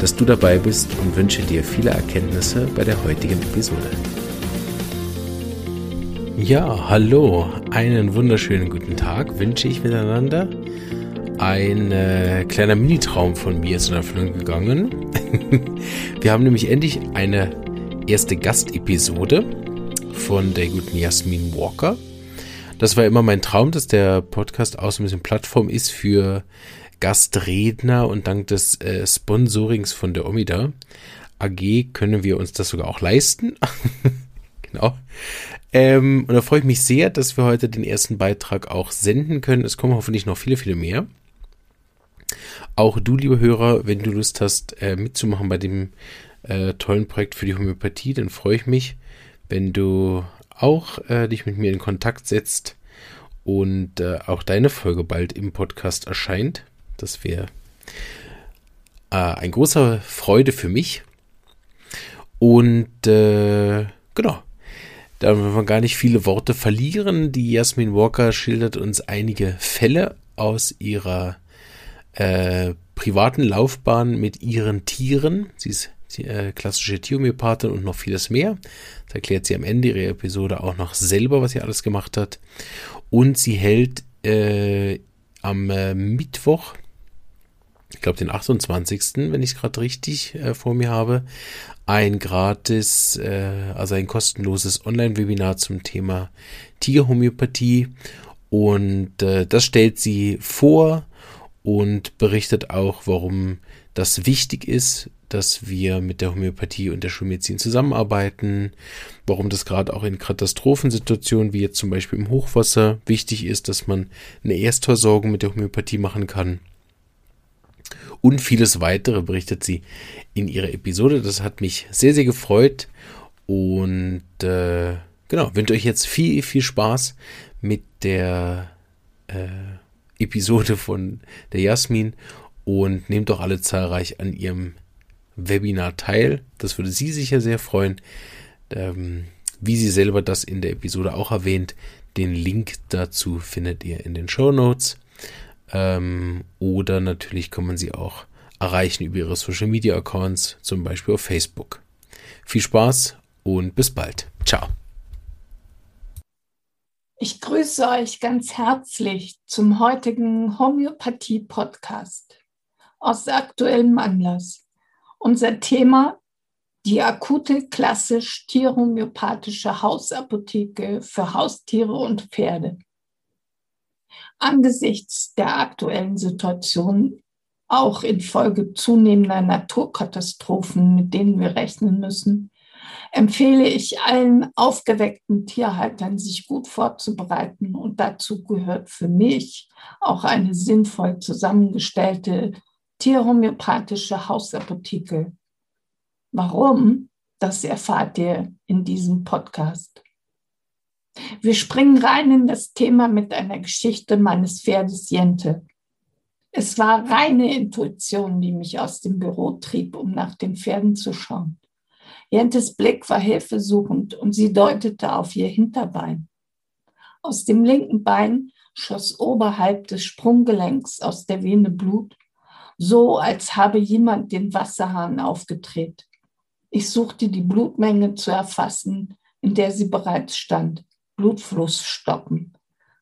dass du dabei bist und wünsche dir viele Erkenntnisse bei der heutigen Episode. Ja, hallo, einen wunderschönen guten Tag wünsche ich miteinander. Ein äh, kleiner Mini-Traum von mir ist in Erfüllung gegangen. Wir haben nämlich endlich eine erste Gastepisode von der guten Jasmin Walker. Das war immer mein Traum, dass der Podcast auch so ein bisschen Plattform ist für Gastredner und dank des äh, Sponsorings von der Omida AG können wir uns das sogar auch leisten. genau. Ähm, und da freue ich mich sehr, dass wir heute den ersten Beitrag auch senden können. Es kommen hoffentlich noch viele, viele mehr. Auch du, liebe Hörer, wenn du Lust hast, äh, mitzumachen bei dem äh, tollen Projekt für die Homöopathie, dann freue ich mich, wenn du auch äh, dich mit mir in Kontakt setzt und äh, auch deine Folge bald im Podcast erscheint. Das wäre äh, ein großer Freude für mich. Und äh, genau, da wollen wir gar nicht viele Worte verlieren. Die Jasmin Walker schildert uns einige Fälle aus ihrer äh, privaten Laufbahn mit ihren Tieren. Sie ist die, äh, klassische Tierhomöopathin und noch vieles mehr. Das erklärt sie am Ende ihrer Episode auch noch selber, was sie alles gemacht hat. Und sie hält äh, am äh, Mittwoch, ich glaube den 28., wenn ich es gerade richtig äh, vor mir habe, ein gratis, äh, also ein kostenloses Online-Webinar zum Thema Tierhomöopathie. Und äh, das stellt sie vor und berichtet auch, warum das wichtig ist, dass wir mit der Homöopathie und der Schulmedizin zusammenarbeiten, warum das gerade auch in Katastrophensituationen wie jetzt zum Beispiel im Hochwasser wichtig ist, dass man eine Erstversorgung mit der Homöopathie machen kann. Und vieles weitere berichtet sie in ihrer Episode. Das hat mich sehr, sehr gefreut. Und äh, genau, wünsche euch jetzt viel, viel Spaß mit der äh, Episode von der Jasmin und nehmt doch alle zahlreich an ihrem Webinar teil. Das würde sie sicher sehr freuen. Ähm, wie sie selber das in der Episode auch erwähnt, den Link dazu findet ihr in den Show Notes. Ähm, oder natürlich kann man sie auch erreichen über ihre Social Media Accounts, zum Beispiel auf Facebook. Viel Spaß und bis bald. Ciao. Ich grüße euch ganz herzlich zum heutigen Homöopathie-Podcast aus aktuellem Anlass. Unser Thema die akute klassisch tierhomöopathische Hausapotheke für Haustiere und Pferde. Angesichts der aktuellen Situation, auch infolge zunehmender Naturkatastrophen, mit denen wir rechnen müssen, empfehle ich allen aufgeweckten Tierhaltern, sich gut vorzubereiten. Und dazu gehört für mich auch eine sinnvoll zusammengestellte tierhomöopathische Hausapotheke. Warum? Das erfahrt ihr in diesem Podcast. Wir springen rein in das Thema mit einer Geschichte meines Pferdes Jente. Es war reine Intuition, die mich aus dem Büro trieb, um nach den Pferden zu schauen. Jentes Blick war hilfesuchend und sie deutete auf ihr Hinterbein. Aus dem linken Bein schoss oberhalb des Sprunggelenks aus der Vene Blut so als habe jemand den Wasserhahn aufgedreht. Ich suchte die Blutmenge zu erfassen, in der sie bereits stand. Blutfluss stoppen.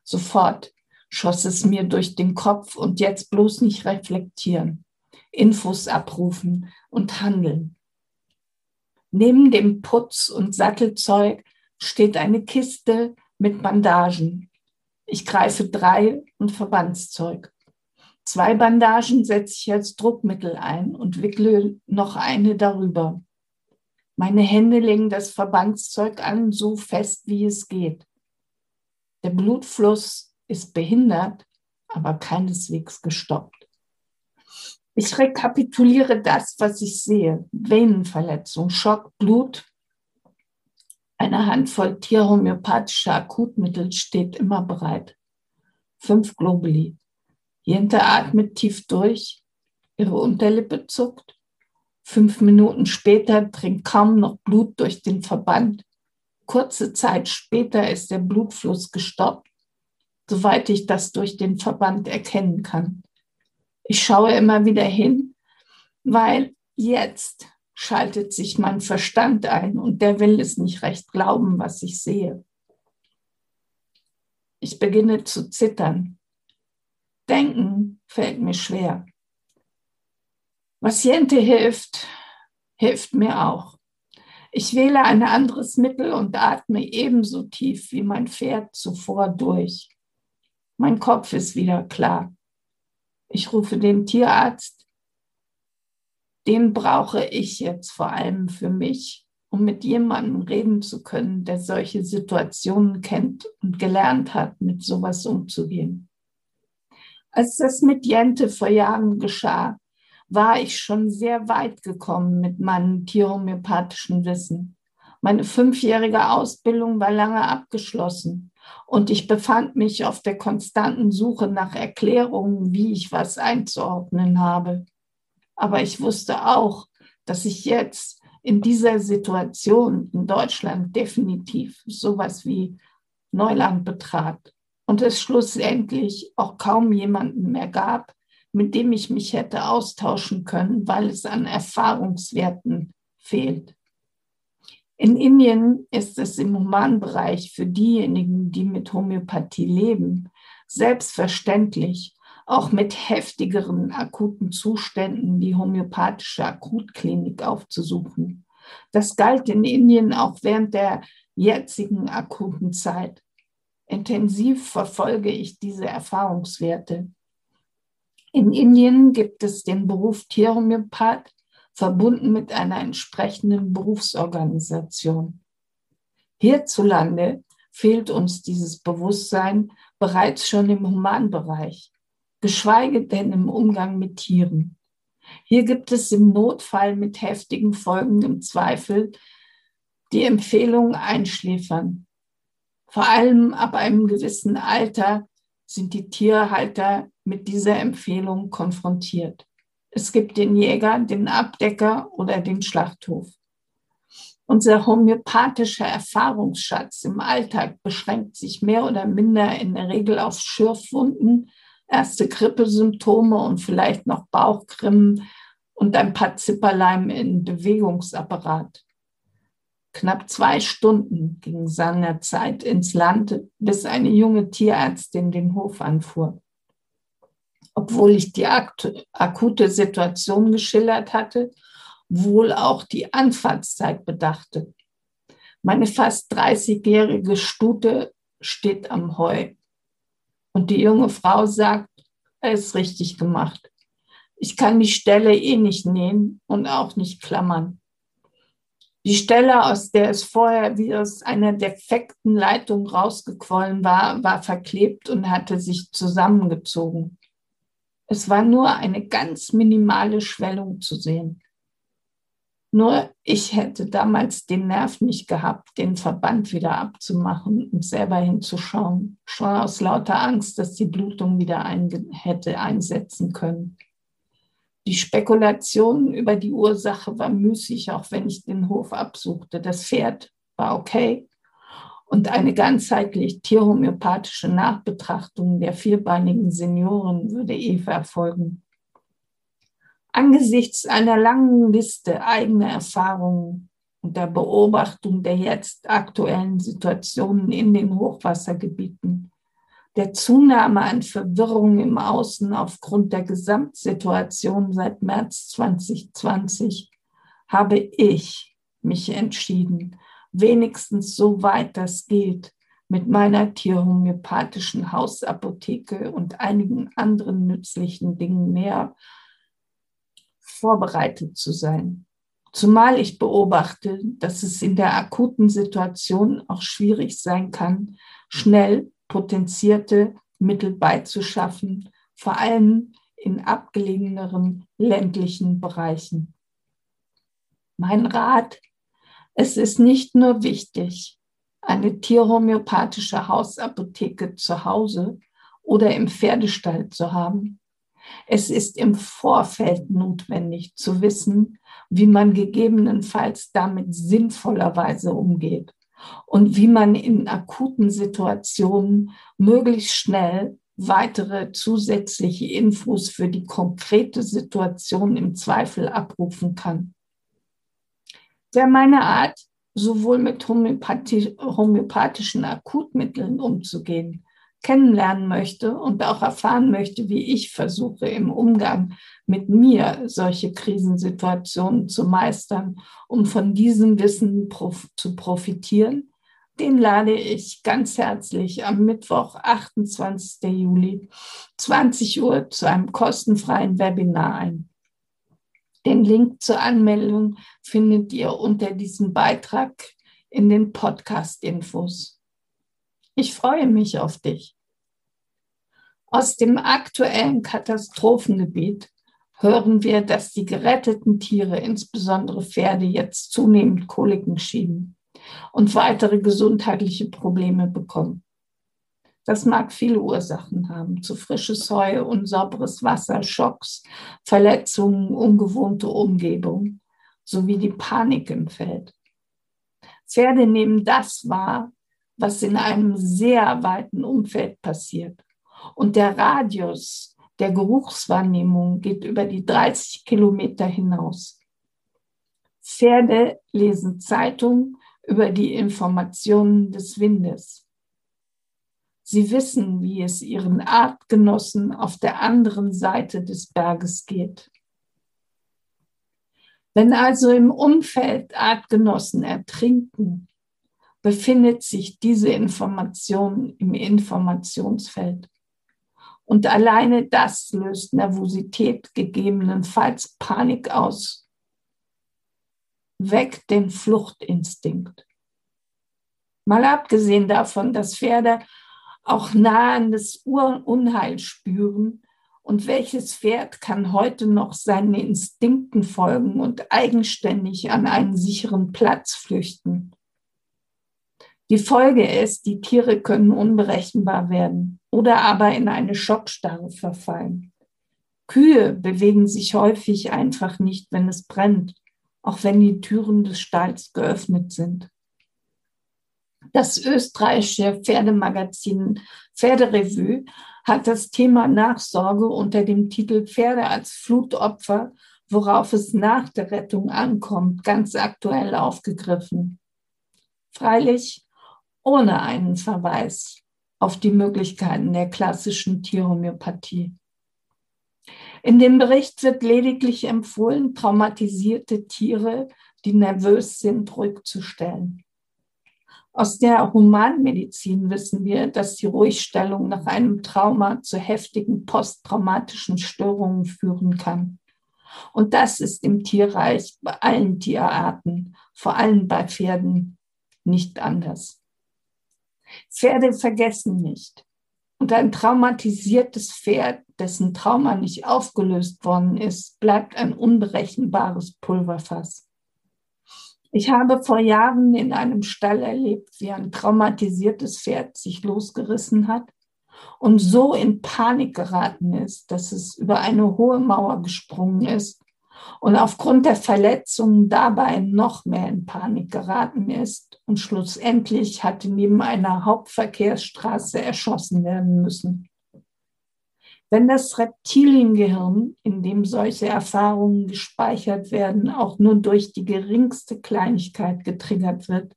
Sofort schoss es mir durch den Kopf und jetzt bloß nicht reflektieren. Infos abrufen und handeln. Neben dem Putz- und Sattelzeug steht eine Kiste mit Bandagen. Ich greife drei und Verbandszeug. Zwei Bandagen setze ich als Druckmittel ein und wickle noch eine darüber. Meine Hände legen das Verbandszeug an, so fest wie es geht. Der Blutfluss ist behindert, aber keineswegs gestoppt. Ich rekapituliere das, was ich sehe. Venenverletzung, Schock, Blut. Eine Handvoll tierhomöopathischer Akutmittel steht immer bereit. Fünf Globuli. Jente atmet tief durch, ihre Unterlippe zuckt. Fünf Minuten später dringt kaum noch Blut durch den Verband. Kurze Zeit später ist der Blutfluss gestoppt, soweit ich das durch den Verband erkennen kann. Ich schaue immer wieder hin, weil jetzt schaltet sich mein Verstand ein und der will es nicht recht glauben, was ich sehe. Ich beginne zu zittern. Denken fällt mir schwer. Was Jente hilft, hilft mir auch. Ich wähle ein anderes Mittel und atme ebenso tief wie mein Pferd zuvor durch. Mein Kopf ist wieder klar. Ich rufe den Tierarzt. Den brauche ich jetzt vor allem für mich, um mit jemandem reden zu können, der solche Situationen kennt und gelernt hat, mit sowas umzugehen. Als das mit Jente vor Jahren geschah, war ich schon sehr weit gekommen mit meinem tierhomöopathischen Wissen. Meine fünfjährige Ausbildung war lange abgeschlossen und ich befand mich auf der konstanten Suche nach Erklärungen, wie ich was einzuordnen habe. Aber ich wusste auch, dass ich jetzt in dieser Situation in Deutschland definitiv sowas wie Neuland betrat und es schlussendlich auch kaum jemanden mehr gab, mit dem ich mich hätte austauschen können, weil es an Erfahrungswerten fehlt. In Indien ist es im Humanbereich für diejenigen, die mit Homöopathie leben, selbstverständlich, auch mit heftigeren akuten Zuständen die homöopathische Akutklinik aufzusuchen. Das galt in Indien auch während der jetzigen akuten Zeit. Intensiv verfolge ich diese Erfahrungswerte. In Indien gibt es den Beruf Tierhomöopath verbunden mit einer entsprechenden Berufsorganisation. Hierzulande fehlt uns dieses Bewusstsein bereits schon im Humanbereich, geschweige denn im Umgang mit Tieren. Hier gibt es im Notfall mit heftigen Folgen im Zweifel die Empfehlung einschläfern. Vor allem ab einem gewissen Alter sind die Tierhalter mit dieser Empfehlung konfrontiert. Es gibt den Jäger, den Abdecker oder den Schlachthof. Unser homöopathischer Erfahrungsschatz im Alltag beschränkt sich mehr oder minder in der Regel auf Schürfwunden, erste Grippesymptome und vielleicht noch Bauchgrimmen und ein paar Zipperleim im Bewegungsapparat. Knapp zwei Stunden ging seinerzeit ins Land, bis eine junge Tierärztin den Hof anfuhr obwohl ich die akute Situation geschildert hatte, wohl auch die Anfahrtszeit bedachte. Meine fast 30-jährige Stute steht am Heu. Und die junge Frau sagt, er ist richtig gemacht. Ich kann die Stelle eh nicht nähen und auch nicht klammern. Die Stelle, aus der es vorher wie aus einer defekten Leitung rausgequollen war, war verklebt und hatte sich zusammengezogen. Es war nur eine ganz minimale Schwellung zu sehen. Nur ich hätte damals den Nerv nicht gehabt, den Verband wieder abzumachen und selber hinzuschauen, schon aus lauter Angst, dass die Blutung wieder ein, hätte einsetzen können. Die Spekulation über die Ursache war müßig, auch wenn ich den Hof absuchte. Das Pferd war okay, und eine ganzheitlich tierhomöopathische Nachbetrachtung der vierbeinigen Senioren würde Eva erfolgen. Angesichts einer langen Liste eigener Erfahrungen und der Beobachtung der jetzt aktuellen Situationen in den Hochwassergebieten, der Zunahme an Verwirrung im Außen aufgrund der Gesamtsituation seit März 2020 habe ich mich entschieden, wenigstens so weit das geht, mit meiner tierhomöopathischen Hausapotheke und einigen anderen nützlichen Dingen mehr vorbereitet zu sein. Zumal ich beobachte, dass es in der akuten Situation auch schwierig sein kann, schnell potenzierte Mittel beizuschaffen, vor allem in abgelegeneren ländlichen Bereichen. Mein Rat Es ist nicht nur wichtig, eine tierhomöopathische Hausapotheke zu Hause oder im Pferdestall zu haben. Es ist im Vorfeld notwendig zu wissen, wie man gegebenenfalls damit sinnvollerweise umgeht und wie man in akuten Situationen möglichst schnell weitere zusätzliche Infos für die konkrete Situation im Zweifel abrufen kann. Wer meine Art, sowohl mit homöopathischen Akutmitteln umzugehen, kennenlernen möchte und auch erfahren möchte, wie ich versuche im Umgang mit mir solche Krisensituationen zu meistern, um von diesem Wissen prof zu profitieren, den lade ich ganz herzlich am Mittwoch, 28. Juli, 20 Uhr zu einem kostenfreien Webinar ein. Den Link zur Anmeldung findet ihr unter diesem Beitrag in den Podcast-Infos. Ich freue mich auf dich. Aus dem aktuellen Katastrophengebiet hören wir, dass die geretteten Tiere, insbesondere Pferde, jetzt zunehmend Koliken schieben und weitere gesundheitliche Probleme bekommen. Das mag viele Ursachen haben, zu frisches Heu, unsauberes Wasser, Schocks, Verletzungen, ungewohnte Umgebung sowie die Panik im Feld. Pferde nehmen das wahr, was in einem sehr weiten Umfeld passiert. Und der Radius der Geruchswahrnehmung geht über die 30 Kilometer hinaus. Pferde lesen Zeitung über die Informationen des Windes. Sie wissen, wie es ihren Artgenossen auf der anderen Seite des Berges geht. Wenn also im Umfeld Artgenossen ertrinken, befindet sich diese Information im Informationsfeld. Und alleine das löst Nervosität, gegebenenfalls Panik aus. Weg den Fluchtinstinkt. Mal abgesehen davon, dass Pferde auch nahendes Unheil spüren. Und welches Pferd kann heute noch seinen Instinkten folgen und eigenständig an einen sicheren Platz flüchten? Die Folge ist, die Tiere können unberechenbar werden oder aber in eine Schockstarre verfallen. Kühe bewegen sich häufig einfach nicht, wenn es brennt, auch wenn die Türen des Stalls geöffnet sind. Das österreichische Pferdemagazin Pferderevue hat das Thema Nachsorge unter dem Titel Pferde als Flutopfer, worauf es nach der Rettung ankommt, ganz aktuell aufgegriffen. Freilich ohne einen Verweis auf die Möglichkeiten der klassischen Tierhomöopathie. In dem Bericht wird lediglich empfohlen, traumatisierte Tiere, die nervös sind, rückzustellen. Aus der Humanmedizin wissen wir, dass die Ruhigstellung nach einem Trauma zu heftigen posttraumatischen Störungen führen kann. Und das ist im Tierreich bei allen Tierarten, vor allem bei Pferden, nicht anders. Pferde vergessen nicht. Und ein traumatisiertes Pferd, dessen Trauma nicht aufgelöst worden ist, bleibt ein unberechenbares Pulverfass. Ich habe vor Jahren in einem Stall erlebt, wie ein traumatisiertes Pferd sich losgerissen hat und so in Panik geraten ist, dass es über eine hohe Mauer gesprungen ist und aufgrund der Verletzungen dabei noch mehr in Panik geraten ist und schlussendlich hatte neben einer Hauptverkehrsstraße erschossen werden müssen. Wenn das Reptiliengehirn, in dem solche Erfahrungen gespeichert werden, auch nur durch die geringste Kleinigkeit getriggert wird,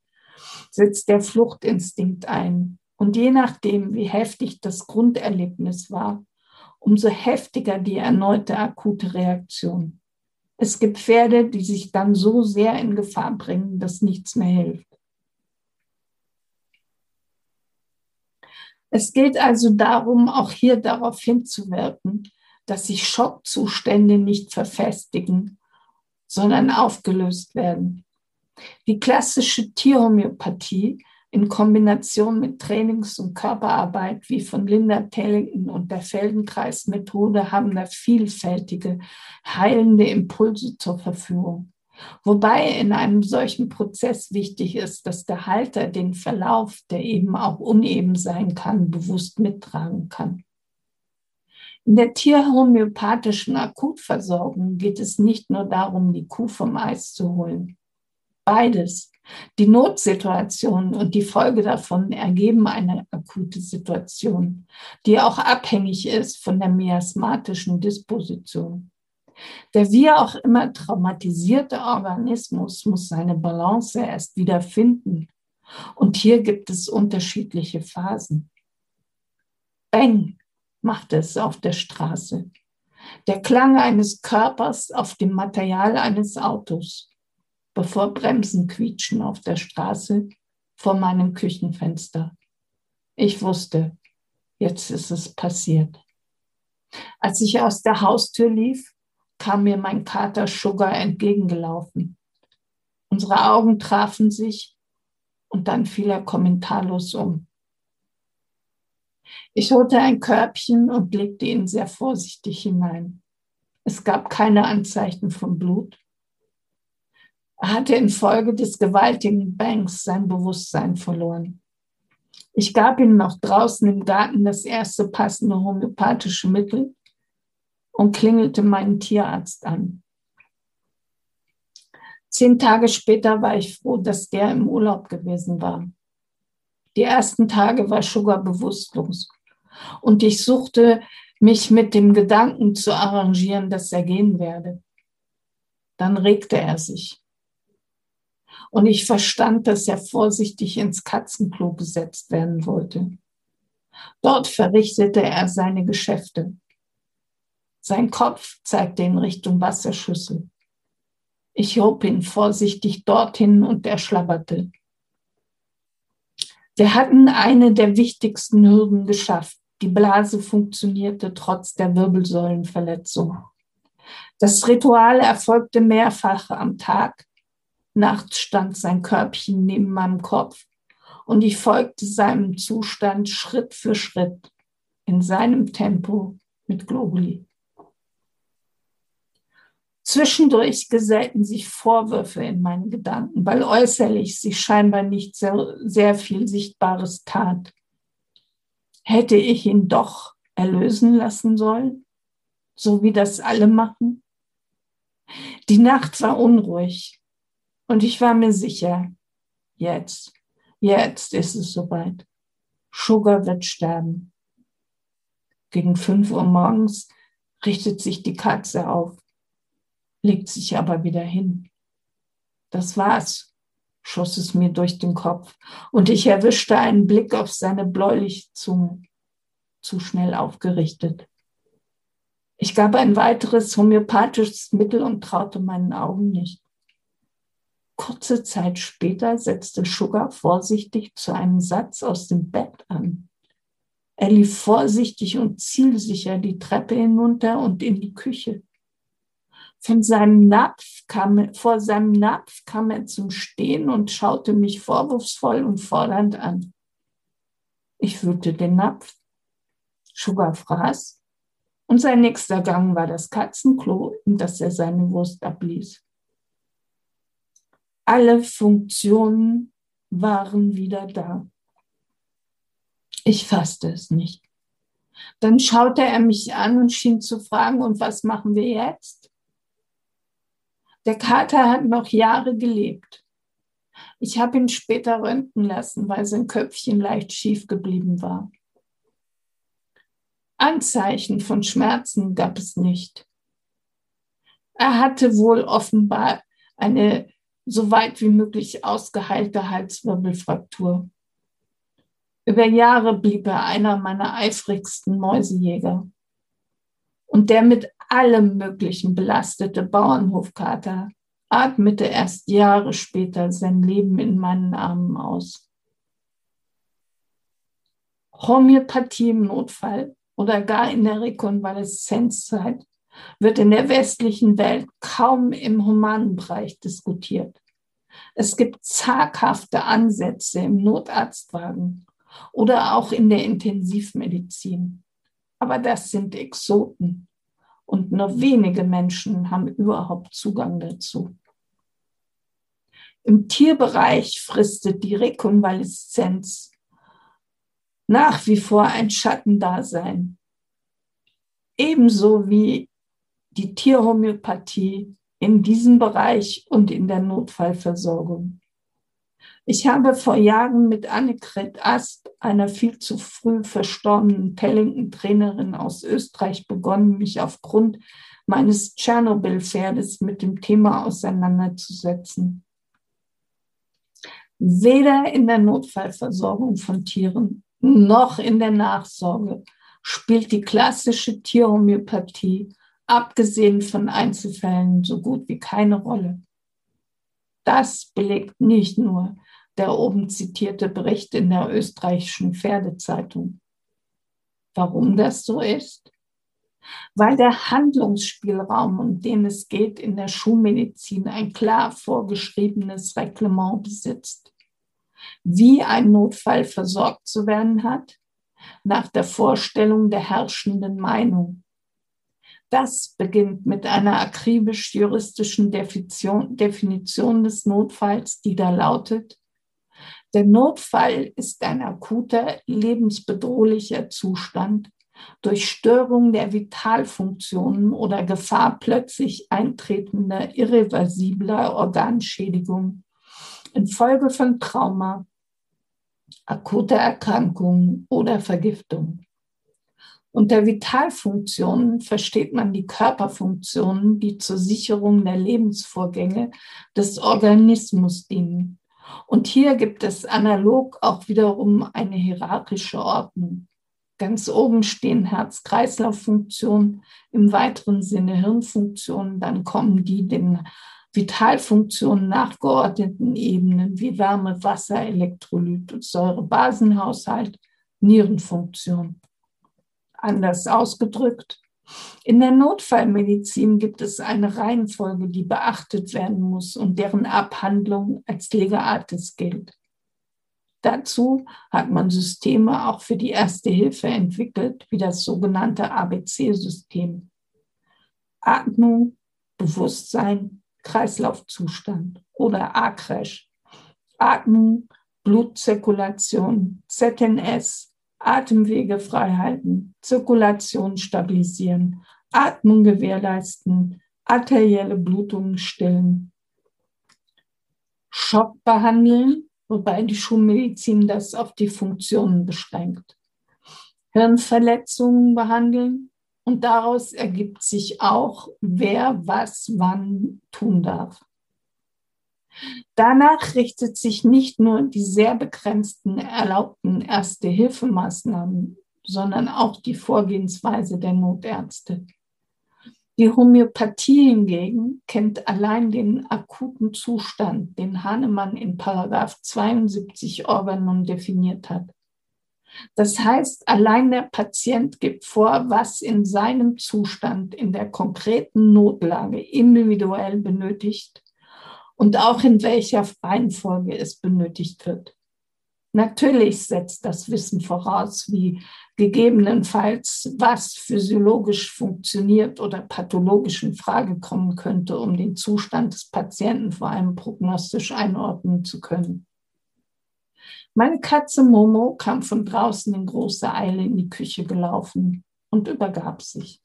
setzt der Fluchtinstinkt ein. Und je nachdem, wie heftig das Grunderlebnis war, umso heftiger die erneute akute Reaktion. Es gibt Pferde, die sich dann so sehr in Gefahr bringen, dass nichts mehr hilft. Es geht also darum, auch hier darauf hinzuwirken, dass sich Schockzustände nicht verfestigen, sondern aufgelöst werden. Die klassische Tierhomöopathie in Kombination mit Trainings- und Körperarbeit wie von Linda Tellington und der Feldenkreis-Methode haben da vielfältige heilende Impulse zur Verfügung. Wobei in einem solchen Prozess wichtig ist, dass der Halter den Verlauf, der eben auch uneben sein kann, bewusst mittragen kann. In der tierhomöopathischen Akutversorgung geht es nicht nur darum, die Kuh vom Eis zu holen. Beides, die Notsituation und die Folge davon ergeben eine akute Situation, die auch abhängig ist von der miasmatischen Disposition. Der wie auch immer traumatisierte Organismus muss seine Balance erst wieder finden. Und hier gibt es unterschiedliche Phasen. Bang macht es auf der Straße. Der Klang eines Körpers auf dem Material eines Autos, bevor Bremsen quietschen auf der Straße vor meinem Küchenfenster. Ich wusste, jetzt ist es passiert. Als ich aus der Haustür lief, kam mir mein Kater Sugar entgegengelaufen. Unsere Augen trafen sich und dann fiel er kommentarlos um. Ich holte ein Körbchen und legte ihn sehr vorsichtig hinein. Es gab keine Anzeichen von Blut. Hatte infolge des gewaltigen Bangs sein Bewusstsein verloren. Ich gab ihm noch draußen im Garten das erste passende homöopathische Mittel und klingelte meinen Tierarzt an. Zehn Tage später war ich froh, dass der im Urlaub gewesen war. Die ersten Tage war Sugar bewusstlos und ich suchte mich mit dem Gedanken zu arrangieren, dass er gehen werde. Dann regte er sich. Und ich verstand, dass er vorsichtig ins Katzenklo gesetzt werden wollte. Dort verrichtete er seine Geschäfte. Sein Kopf zeigte in Richtung Wasserschüssel. Ich hob ihn vorsichtig dorthin und er schlabberte. Wir hatten eine der wichtigsten Hürden geschafft. Die Blase funktionierte trotz der Wirbelsäulenverletzung. Das Ritual erfolgte mehrfach am Tag. Nachts stand sein Körbchen neben meinem Kopf und ich folgte seinem Zustand Schritt für Schritt in seinem Tempo mit Globuli. Zwischendurch gesellten sich Vorwürfe in meinen Gedanken, weil äußerlich sich scheinbar nicht sehr, sehr viel Sichtbares tat. Hätte ich ihn doch erlösen lassen sollen, so wie das alle machen? Die Nacht war unruhig und ich war mir sicher, jetzt, jetzt ist es soweit. Sugar wird sterben. Gegen fünf Uhr morgens richtet sich die Katze auf legt sich aber wieder hin. Das war's, schoss es mir durch den Kopf, und ich erwischte einen Blick auf seine bläuliche Zunge, zu schnell aufgerichtet. Ich gab ein weiteres homöopathisches Mittel und traute meinen Augen nicht. Kurze Zeit später setzte Sugar vorsichtig zu einem Satz aus dem Bett an. Er lief vorsichtig und zielsicher die Treppe hinunter und in die Küche. Von seinem Napf kam, vor seinem Napf kam er zum Stehen und schaute mich vorwurfsvoll und fordernd an. Ich fühlte den Napf. Sugar fraß und sein nächster Gang war das Katzenklo, in das er seine Wurst abließ. Alle Funktionen waren wieder da. Ich fasste es nicht. Dann schaute er mich an und schien zu fragen, und was machen wir jetzt? Der Kater hat noch Jahre gelebt. Ich habe ihn später röntgen lassen, weil sein Köpfchen leicht schief geblieben war. Anzeichen von Schmerzen gab es nicht. Er hatte wohl offenbar eine so weit wie möglich ausgeheilte Halswirbelfraktur. Über Jahre blieb er einer meiner eifrigsten Mäusejäger und der mit allem Möglichen belastete Bauernhofkater atmete erst Jahre später sein Leben in meinen Armen aus. Homöopathie im Notfall oder gar in der Rekonvaleszenzzeit wird in der westlichen Welt kaum im humanen Bereich diskutiert. Es gibt zaghafte Ansätze im Notarztwagen oder auch in der Intensivmedizin. Aber das sind Exoten und nur wenige Menschen haben überhaupt Zugang dazu. Im Tierbereich fristet die Rekonvaleszenz nach wie vor ein Schattendasein. Ebenso wie die Tierhomöopathie in diesem Bereich und in der Notfallversorgung. Ich habe vor Jahren mit Annegret Asp, einer viel zu früh verstorbenen Pellington-Trainerin aus Österreich, begonnen, mich aufgrund meines Tschernobyl-Pferdes mit dem Thema auseinanderzusetzen. Weder in der Notfallversorgung von Tieren noch in der Nachsorge spielt die klassische Tierhomöopathie, abgesehen von Einzelfällen, so gut wie keine Rolle. Das belegt nicht nur der oben zitierte Bericht in der österreichischen Pferdezeitung. Warum das so ist? Weil der Handlungsspielraum, um den es geht, in der Schulmedizin ein klar vorgeschriebenes Reglement besitzt. Wie ein Notfall versorgt zu werden hat, nach der Vorstellung der herrschenden Meinung. Das beginnt mit einer akribisch-juristischen Definition des Notfalls, die da lautet, der Notfall ist ein akuter, lebensbedrohlicher Zustand durch Störung der Vitalfunktionen oder Gefahr plötzlich eintretender, irreversibler Organschädigung infolge von Trauma, akuter Erkrankung oder Vergiftung. Unter Vitalfunktionen versteht man die Körperfunktionen, die zur Sicherung der Lebensvorgänge des Organismus dienen. Und hier gibt es analog auch wiederum eine hierarchische Ordnung. Ganz oben stehen Herz-Kreislauf-Funktionen, im weiteren Sinne Hirnfunktionen, dann kommen die den Vitalfunktionen nachgeordneten Ebenen wie Wärme, Wasser, Elektrolyt und Säure-Basenhaushalt, Nierenfunktion. Anders ausgedrückt, in der Notfallmedizin gibt es eine Reihenfolge, die beachtet werden muss und deren Abhandlung als Lega Artis gilt. Dazu hat man Systeme auch für die Erste Hilfe entwickelt, wie das sogenannte ABC-System. Atmung, Bewusstsein, Kreislaufzustand oder A-Crash. Atmung, Blutzirkulation, ZNS, Atemwege frei halten, Zirkulation stabilisieren, Atmung gewährleisten, arterielle Blutungen stillen. Schock behandeln, wobei die Schulmedizin das auf die Funktionen beschränkt. Hirnverletzungen behandeln und daraus ergibt sich auch, wer was wann tun darf. Danach richtet sich nicht nur die sehr begrenzten erlaubten Erste-Hilfemaßnahmen, sondern auch die Vorgehensweise der Notärzte. Die Homöopathie hingegen kennt allein den akuten Zustand, den Hahnemann in Paragraph 72 Organon definiert hat. Das heißt, allein der Patient gibt vor, was in seinem Zustand in der konkreten Notlage individuell benötigt und auch in welcher Reihenfolge es benötigt wird. Natürlich setzt das Wissen voraus, wie gegebenenfalls was physiologisch funktioniert oder pathologisch in Frage kommen könnte, um den Zustand des Patienten vor allem prognostisch einordnen zu können. Meine Katze Momo kam von draußen in großer Eile in die Küche gelaufen und übergab sich.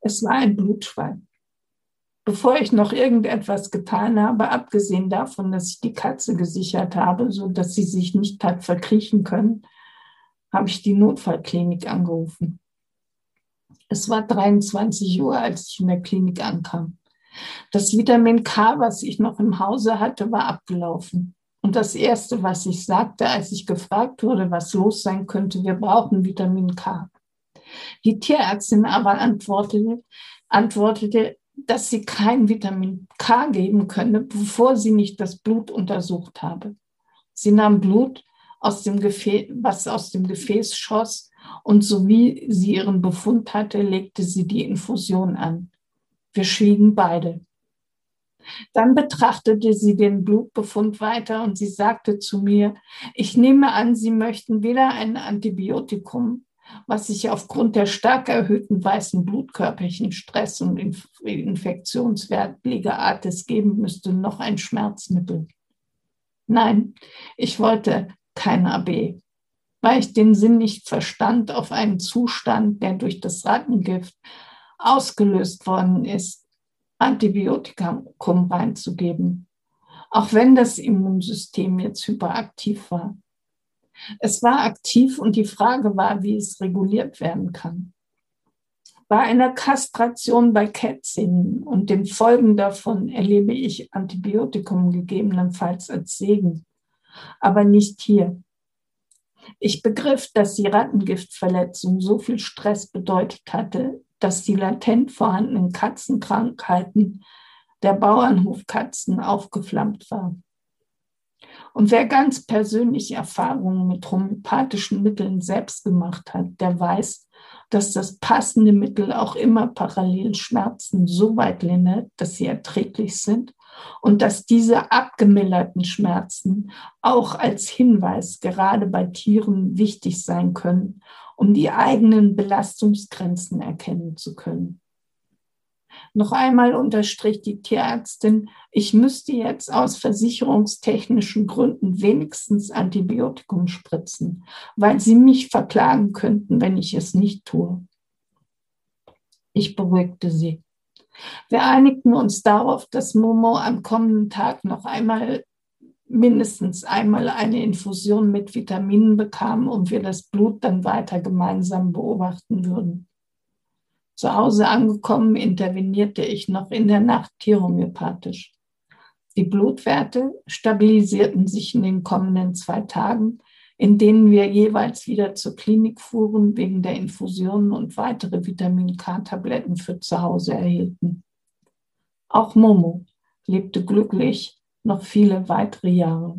Es war ein Blutschwein bevor ich noch irgendetwas getan habe, abgesehen davon, dass ich die Katze gesichert habe, so dass sie sich nicht hat verkriechen können, habe ich die Notfallklinik angerufen. Es war 23 Uhr, als ich in der Klinik ankam. Das Vitamin K, was ich noch im Hause hatte, war abgelaufen. Und das Erste, was ich sagte, als ich gefragt wurde, was los sein könnte, wir brauchen Vitamin K. Die Tierärztin aber antwortete, antwortete dass sie kein Vitamin K geben könne, bevor sie nicht das Blut untersucht habe. Sie nahm Blut, aus dem Gefäß, was aus dem Gefäß schoss, und so wie sie ihren Befund hatte, legte sie die Infusion an. Wir schwiegen beide. Dann betrachtete sie den Blutbefund weiter und sie sagte zu mir, ich nehme an, Sie möchten weder ein Antibiotikum was sich aufgrund der stark erhöhten weißen Blutkörperchen, Stress und Infektionswert Ligaartes geben müsste, noch ein Schmerzmittel. Nein, ich wollte kein AB, weil ich den Sinn nicht verstand auf einen Zustand, der durch das Rattengift ausgelöst worden ist, Antibiotikum reinzugeben, auch wenn das Immunsystem jetzt hyperaktiv war. Es war aktiv und die Frage war, wie es reguliert werden kann. Bei einer Kastration bei Kätzchen und den Folgen davon erlebe ich Antibiotikum gegebenenfalls als Segen, aber nicht hier. Ich begriff, dass die Rattengiftverletzung so viel Stress bedeutet hatte, dass die latent vorhandenen Katzenkrankheiten der Bauernhofkatzen aufgeflammt war. Und wer ganz persönliche Erfahrungen mit homöopathischen Mitteln selbst gemacht hat, der weiß, dass das passende Mittel auch immer parallel Schmerzen so weit lindert, dass sie erträglich sind und dass diese abgemilderten Schmerzen auch als Hinweis gerade bei Tieren wichtig sein können, um die eigenen Belastungsgrenzen erkennen zu können. Noch einmal unterstrich die Tierärztin, ich müsste jetzt aus versicherungstechnischen Gründen wenigstens Antibiotikum spritzen, weil sie mich verklagen könnten, wenn ich es nicht tue. Ich beruhigte sie. Wir einigten uns darauf, dass Momo am kommenden Tag noch einmal mindestens einmal eine Infusion mit Vitaminen bekam und wir das Blut dann weiter gemeinsam beobachten würden. Zu Hause angekommen, intervenierte ich noch in der Nacht tierhomöopathisch. Die Blutwerte stabilisierten sich in den kommenden zwei Tagen, in denen wir jeweils wieder zur Klinik fuhren, wegen der Infusionen und weitere Vitamin K-Tabletten für zu Hause erhielten. Auch Momo lebte glücklich noch viele weitere Jahre.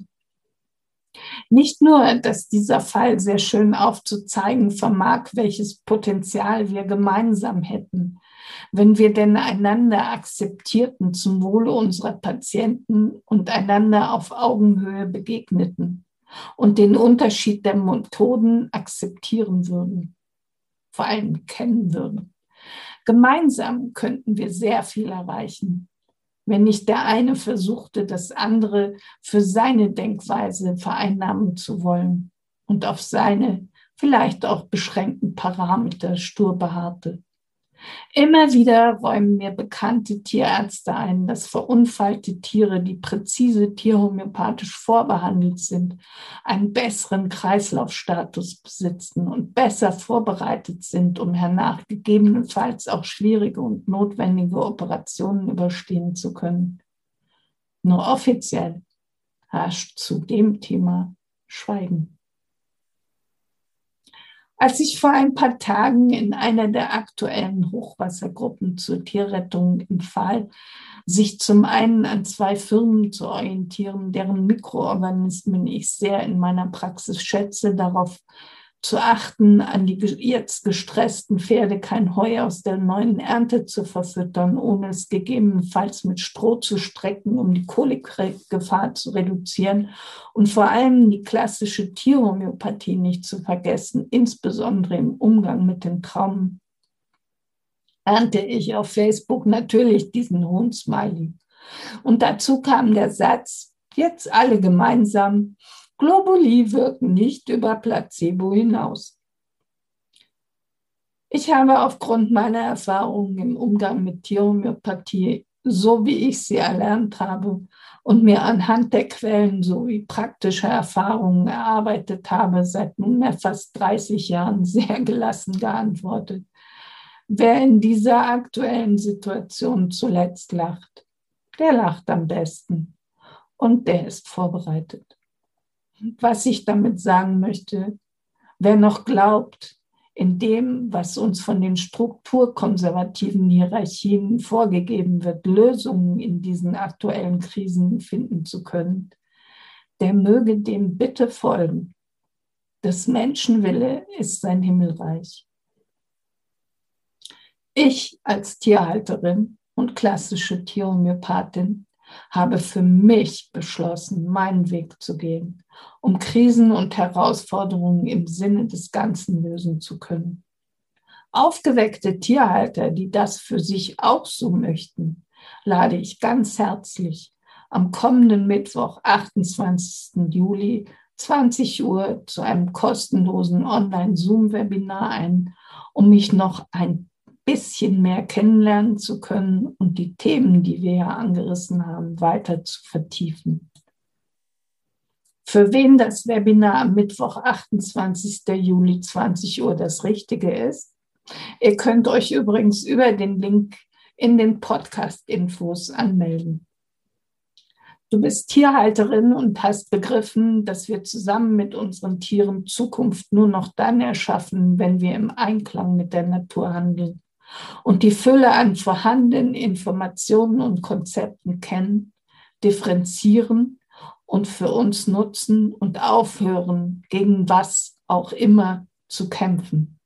Nicht nur, dass dieser Fall sehr schön aufzuzeigen vermag, welches Potenzial wir gemeinsam hätten, wenn wir denn einander akzeptierten zum Wohle unserer Patienten und einander auf Augenhöhe begegneten und den Unterschied der Methoden akzeptieren würden, vor allem kennen würden. Gemeinsam könnten wir sehr viel erreichen wenn nicht der eine versuchte, das andere für seine Denkweise vereinnahmen zu wollen und auf seine vielleicht auch beschränkten Parameter stur beharrte. Immer wieder räumen mir bekannte Tierärzte ein, dass verunfallte Tiere, die präzise tierhomöopathisch vorbehandelt sind, einen besseren Kreislaufstatus besitzen und besser vorbereitet sind, um hernach gegebenenfalls auch schwierige und notwendige Operationen überstehen zu können. Nur offiziell herrscht zu dem Thema Schweigen. Als ich vor ein paar Tagen in einer der aktuellen Hochwassergruppen zur Tierrettung empfahl, sich zum einen an zwei Firmen zu orientieren, deren Mikroorganismen ich sehr in meiner Praxis schätze, darauf zu achten, an die jetzt gestressten Pferde kein Heu aus der neuen Ernte zu verfüttern, ohne es gegebenenfalls mit Stroh zu strecken, um die Kolikgefahr zu reduzieren und vor allem die klassische Tierhomöopathie nicht zu vergessen, insbesondere im Umgang mit den Traumen. Ernte ich auf Facebook natürlich diesen Hund-Smiley. Und dazu kam der Satz, jetzt alle gemeinsam, Globuli wirken nicht über Placebo hinaus. Ich habe aufgrund meiner Erfahrungen im Umgang mit Tierhomöopathie, so wie ich sie erlernt habe und mir anhand der Quellen sowie praktischer Erfahrungen erarbeitet habe, seit nunmehr fast 30 Jahren sehr gelassen geantwortet. Wer in dieser aktuellen Situation zuletzt lacht, der lacht am besten und der ist vorbereitet was ich damit sagen möchte, wer noch glaubt, in dem, was uns von den strukturkonservativen Hierarchien vorgegeben wird, Lösungen in diesen aktuellen Krisen finden zu können, der möge dem bitte folgen. Das Menschenwille ist sein Himmelreich. Ich als Tierhalterin und klassische Tierhomöopathin habe für mich beschlossen, meinen Weg zu gehen um Krisen und Herausforderungen im Sinne des Ganzen lösen zu können. Aufgeweckte Tierhalter, die das für sich auch so möchten, lade ich ganz herzlich am kommenden Mittwoch, 28. Juli, 20 Uhr zu einem kostenlosen Online-Zoom-Webinar ein, um mich noch ein bisschen mehr kennenlernen zu können und die Themen, die wir ja angerissen haben, weiter zu vertiefen. Für wen das Webinar am Mittwoch, 28. Juli, 20 Uhr das Richtige ist, ihr könnt euch übrigens über den Link in den Podcast-Infos anmelden. Du bist Tierhalterin und hast begriffen, dass wir zusammen mit unseren Tieren Zukunft nur noch dann erschaffen, wenn wir im Einklang mit der Natur handeln und die Fülle an vorhandenen Informationen und Konzepten kennen, differenzieren und für uns nutzen und aufhören, gegen was auch immer zu kämpfen.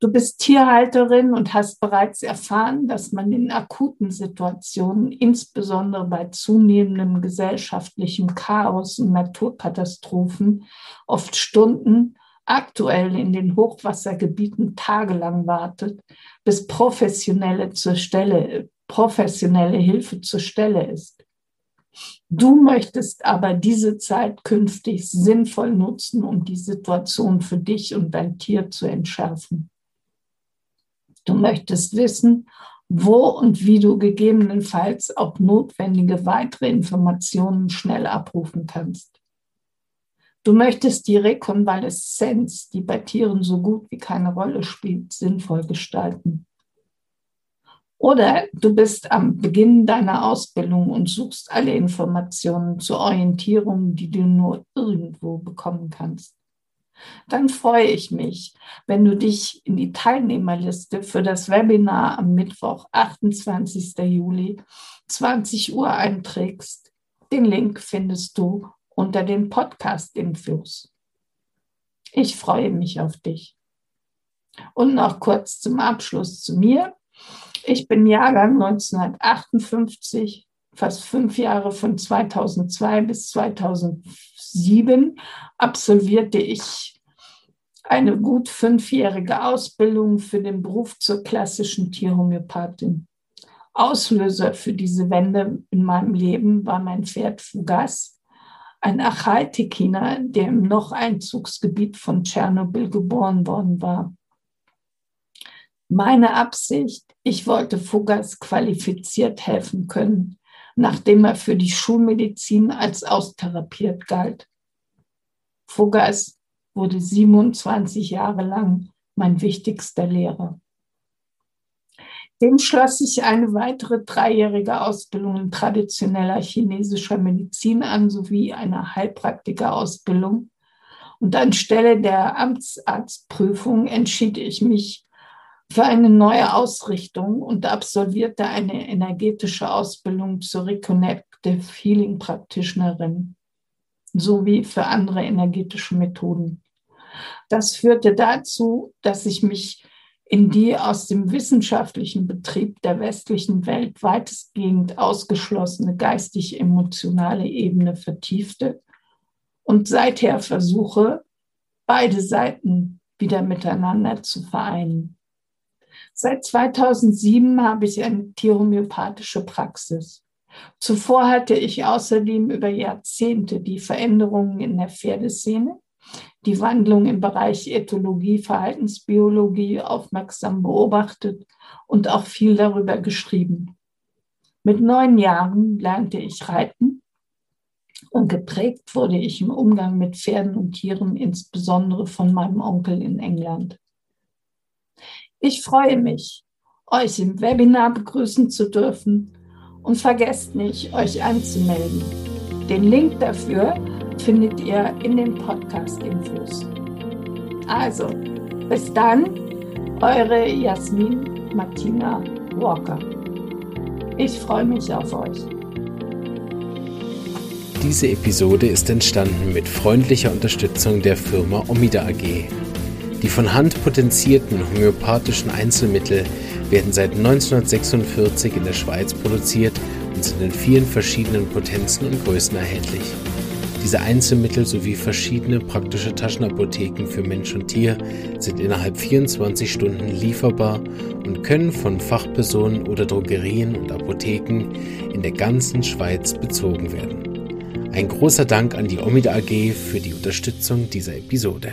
Du bist Tierhalterin und hast bereits erfahren, dass man in akuten Situationen, insbesondere bei zunehmendem gesellschaftlichem Chaos und Naturkatastrophen, oft Stunden, aktuell in den Hochwassergebieten tagelang wartet, bis professionelle zur Stelle, professionelle Hilfe zur Stelle ist. Du möchtest aber diese Zeit künftig sinnvoll nutzen, um die Situation für dich und dein Tier zu entschärfen. Du möchtest wissen, wo und wie du gegebenenfalls auch notwendige weitere Informationen schnell abrufen kannst. Du möchtest die Rekonvaleszenz, die bei Tieren so gut wie keine Rolle spielt, sinnvoll gestalten. Oder du bist am Beginn deiner Ausbildung und suchst alle Informationen zur Orientierung, die du nur irgendwo bekommen kannst dann freue ich mich, wenn du dich in die Teilnehmerliste für das Webinar am Mittwoch, 28. Juli, 20 Uhr einträgst. Den Link findest du unter den Podcast-Infos. Ich freue mich auf dich. Und noch kurz zum Abschluss zu mir. Ich bin Jahrgang 1958, fast fünf Jahre von 2002 bis 2007 absolvierte ich eine gut fünfjährige Ausbildung für den Beruf zur klassischen Tierhomöopathin. Auslöser für diese Wende in meinem Leben war mein Pferd Fugas, ein Achaitikiner, der im Noch-Einzugsgebiet von Tschernobyl geboren worden war. Meine Absicht, ich wollte Fugas qualifiziert helfen können, nachdem er für die Schulmedizin als austherapiert galt. Fugas wurde 27 Jahre lang mein wichtigster Lehrer. Dem schloss ich eine weitere dreijährige Ausbildung in traditioneller chinesischer Medizin an, sowie eine Heilpraktikerausbildung. Und anstelle der Amtsarztprüfung entschied ich mich für eine neue Ausrichtung und absolvierte eine energetische Ausbildung zur Reconnective Healing Practitionerin sowie für andere energetische Methoden. Das führte dazu, dass ich mich in die aus dem wissenschaftlichen Betrieb der westlichen Welt weitestgehend ausgeschlossene geistig-emotionale Ebene vertiefte und seither versuche, beide Seiten wieder miteinander zu vereinen. Seit 2007 habe ich eine tierhomöopathische Praxis. Zuvor hatte ich außerdem über Jahrzehnte die Veränderungen in der Pferdeszene, die Wandlung im Bereich Ethologie, Verhaltensbiologie aufmerksam beobachtet und auch viel darüber geschrieben. Mit neun Jahren lernte ich reiten und geprägt wurde ich im Umgang mit Pferden und Tieren, insbesondere von meinem Onkel in England. Ich freue mich, euch im Webinar begrüßen zu dürfen und vergesst nicht, euch anzumelden. Den Link dafür findet ihr in den Podcast-Infos. Also, bis dann, eure Jasmin Martina Walker. Ich freue mich auf euch. Diese Episode ist entstanden mit freundlicher Unterstützung der Firma Omida AG. Die von Hand potenzierten homöopathischen Einzelmittel werden seit 1946 in der Schweiz produziert und sind in vielen verschiedenen Potenzen und Größen erhältlich. Diese Einzelmittel sowie verschiedene praktische Taschenapotheken für Mensch und Tier sind innerhalb 24 Stunden lieferbar und können von Fachpersonen oder Drogerien und Apotheken in der ganzen Schweiz bezogen werden. Ein großer Dank an die Omida AG für die Unterstützung dieser Episode.